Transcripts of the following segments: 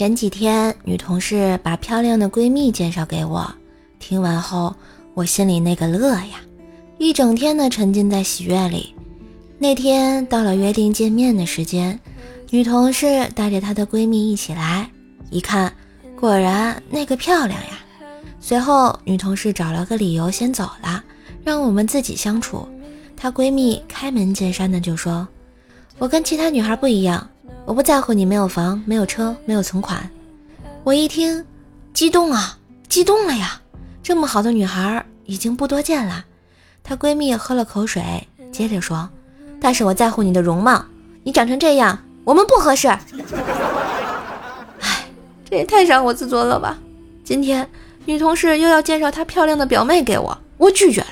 前几天女同事把漂亮的闺蜜介绍给我，听完后我心里那个乐呀，一整天的沉浸在喜悦里。那天到了约定见面的时间，女同事带着她的闺蜜一起来，一看果然那个漂亮呀。随后女同事找了个理由先走了，让我们自己相处。她闺蜜开门见山的就说：“我跟其他女孩不一样。”我不在乎你没有房、没有车、没有存款。我一听，激动啊，激动了呀！这么好的女孩已经不多见了。她闺蜜喝了口水，接着说：“但是我在乎你的容貌，你长成这样，我们不合适。”哎，这也太伤我自尊了吧！今天女同事又要介绍她漂亮的表妹给我，我拒绝了。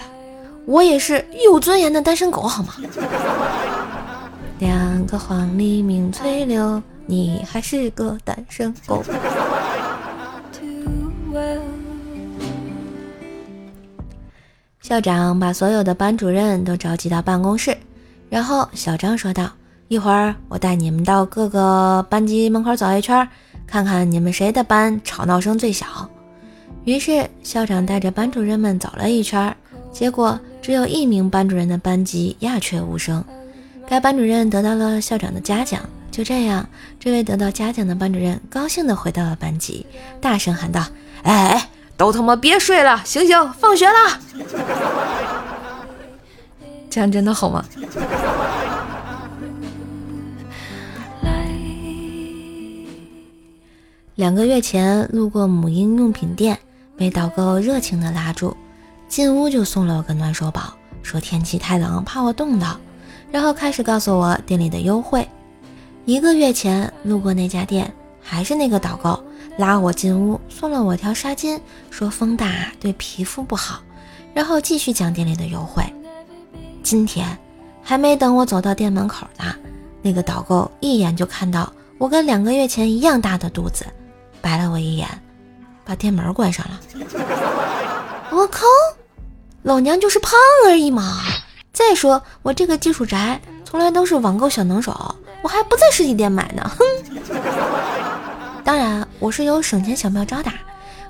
我也是有尊严的单身狗，好吗？两个黄鹂鸣翠柳，你还是个单身狗。校长把所有的班主任都召集到办公室，然后小张说道：“一会儿我带你们到各个班级门口走一圈，看看你们谁的班吵闹声最小。”于是校长带着班主任们走了一圈，结果只有一名班主任的班级鸦雀无声。该班主任得到了校长的嘉奖。就这样，这位得到嘉奖的班主任高兴地回到了班级，大声喊道：“哎哎，都他妈别睡了，醒醒，放学了！” 这样真的好吗？两个月前路过母婴用品店，被导购热情地拉住，进屋就送了我个暖手宝，说天气太冷，怕我冻到。然后开始告诉我店里的优惠。一个月前路过那家店，还是那个导购拉我进屋，送了我条纱巾，说风大对皮肤不好。然后继续讲店里的优惠。今天还没等我走到店门口呢，那个导购一眼就看到我跟两个月前一样大的肚子，白了我一眼，把店门关上了。我靠，老娘就是胖而已嘛。再说我这个技术宅从来都是网购小能手，我还不在实体店买呢。哼！当然我是有省钱小妙招的，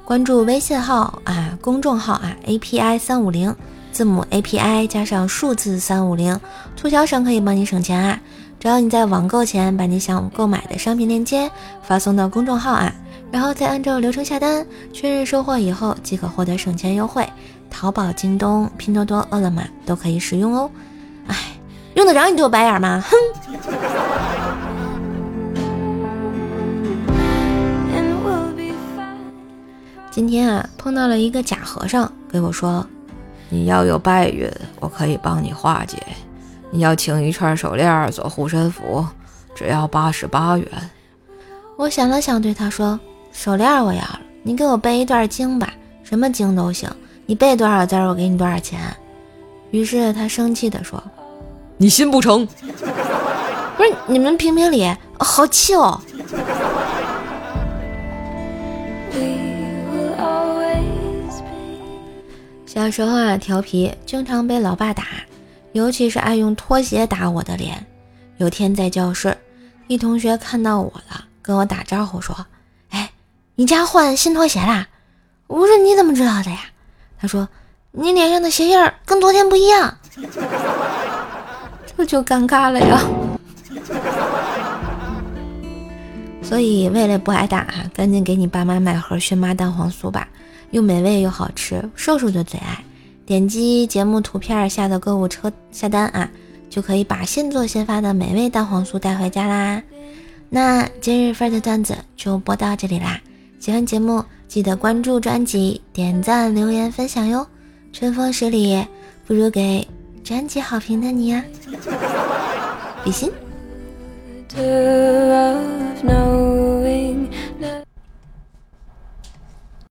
关注微信号啊，公众号啊，API 三五零，字母 API 加上数字三五零，促销商可以帮你省钱啊。只要你在网购前把你想购买的商品链接发送到公众号啊，然后再按照流程下单，确认收货以后即可获得省钱优惠。淘宝、京东、拼多多、饿了么都可以使用哦。哎，用得着你对我白眼吗？哼！今天啊，碰到了一个假和尚，给我说：“你要有败运，我可以帮你化解。你要请一串手链做护身符，只要八十八元。”我想了想，对他说：“手链我要了，你给我背一段经吧，什么经都行。”你背多少字，我给你多少钱。于是他生气地说：“你信不成。”不是你们评评理，好气哦！小时候啊，调皮，经常被老爸打，尤其是爱用拖鞋打我的脸。有天在教室，一同学看到我了，跟我打招呼说：“哎，你家换新拖鞋啦？”我说：“你怎么知道的呀？”他说：“你脸上的鞋印儿跟昨天不一样，这就尴尬了呀。所以为了不挨打，赶紧给你爸妈买盒轩妈蛋黄酥吧，又美味又好吃，瘦瘦的最爱。点击节目图片下的购物车下单啊，就可以把现做现发的美味蛋黄酥带回家啦。那今日份的段子就播到这里啦，喜欢节目。”记得关注专辑、点赞、留言、分享哟！春风十里，不如给专辑好评的你呀，比心。